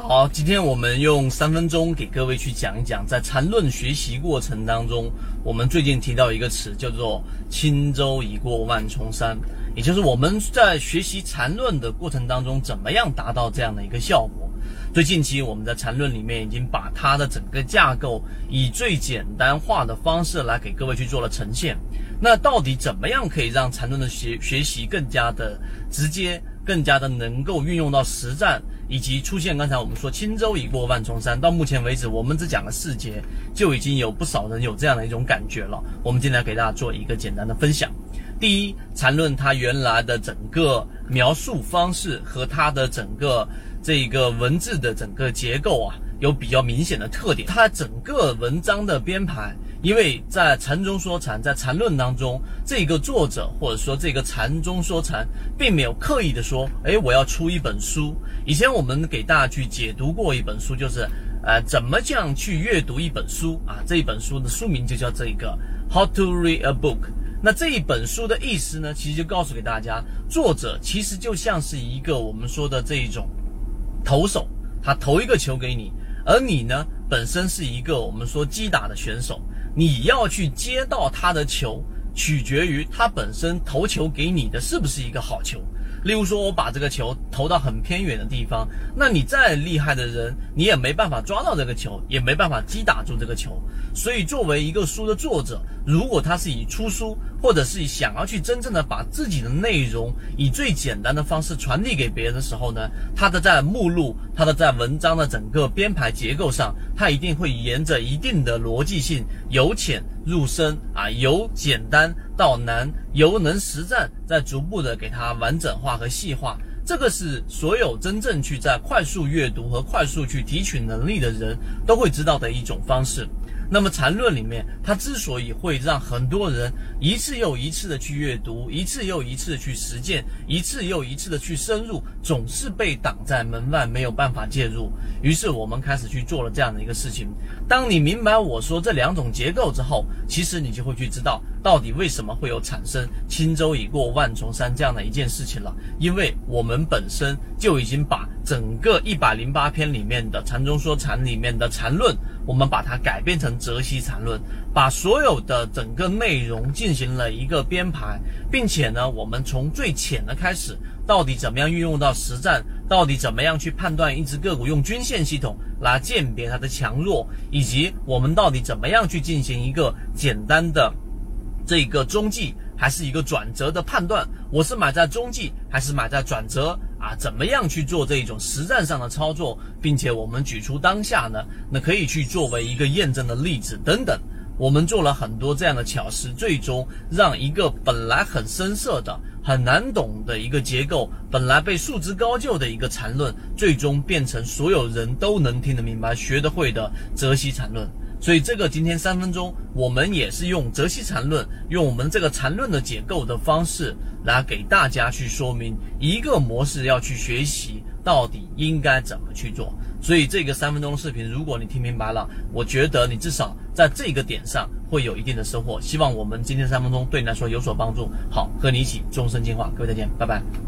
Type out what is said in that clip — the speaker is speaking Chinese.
好，今天我们用三分钟给各位去讲一讲，在缠论学习过程当中，我们最近提到一个词叫做“轻舟已过万重山”，也就是我们在学习缠论的过程当中，怎么样达到这样的一个效果。最近期我们在缠论里面已经把它的整个架构以最简单化的方式来给各位去做了呈现。那到底怎么样可以让缠论的学学习更加的直接？更加的能够运用到实战，以及出现刚才我们说轻舟已过万重山。到目前为止，我们只讲了四节，就已经有不少人有这样的一种感觉了。我们今天给大家做一个简单的分享。第一，缠论它原来的整个描述方式和它的整个这个文字的整个结构啊，有比较明显的特点。它整个文章的编排。因为在禅中说禅，在禅论当中，这个作者或者说这个禅中说禅，并没有刻意的说，哎，我要出一本书。以前我们给大家去解读过一本书，就是呃，怎么这样去阅读一本书啊？这一本书的书名就叫这个 How to Read a Book。那这一本书的意思呢，其实就告诉给大家，作者其实就像是一个我们说的这一种投手，他投一个球给你，而你呢，本身是一个我们说击打的选手。你要去接到他的球，取决于他本身投球给你的是不是一个好球。例如说，我把这个球投到很偏远的地方，那你再厉害的人，你也没办法抓到这个球，也没办法击打住这个球。所以，作为一个书的作者，如果他是以出书，或者是想要去真正的把自己的内容以最简单的方式传递给别人的时候呢，他的在目录，他的在文章的整个编排结构上，他一定会沿着一定的逻辑性，由浅入深啊，由简单到难，由能实战，再逐步的给它完整化和细化。这个是所有真正去在快速阅读和快速去提取能力的人都会知道的一种方式。那么禅论里面，它之所以会让很多人一次又一次的去阅读，一次又一次的去实践，一次又一次的去深入，总是被挡在门外，没有办法介入。于是我们开始去做了这样的一个事情。当你明白我说这两种结构之后，其实你就会去知道到底为什么会有产生轻舟已过万重山这样的一件事情了。因为我们本身就已经把整个一百零八篇里面的禅中说禅里面的禅论。我们把它改变成泽西缠论，把所有的整个内容进行了一个编排，并且呢，我们从最浅的开始，到底怎么样运用到实战，到底怎么样去判断一只个股用均线系统来鉴别它的强弱，以及我们到底怎么样去进行一个简单的这个中继还是一个转折的判断，我是买在中继还是买在转折？啊，怎么样去做这一种实战上的操作，并且我们举出当下呢？那可以去作为一个验证的例子等等。我们做了很多这样的巧思，最终让一个本来很深涩的、很难懂的一个结构，本来被束之高就的一个缠论，最终变成所有人都能听得明白、学得会的泽西缠论。所以这个今天三分钟，我们也是用泽西禅论，用我们这个禅论的结构的方式来给大家去说明一个模式要去学习到底应该怎么去做。所以这个三分钟的视频，如果你听明白了，我觉得你至少在这个点上会有一定的收获。希望我们今天三分钟对你来说有所帮助。好，和你一起终身进化，各位再见，拜拜。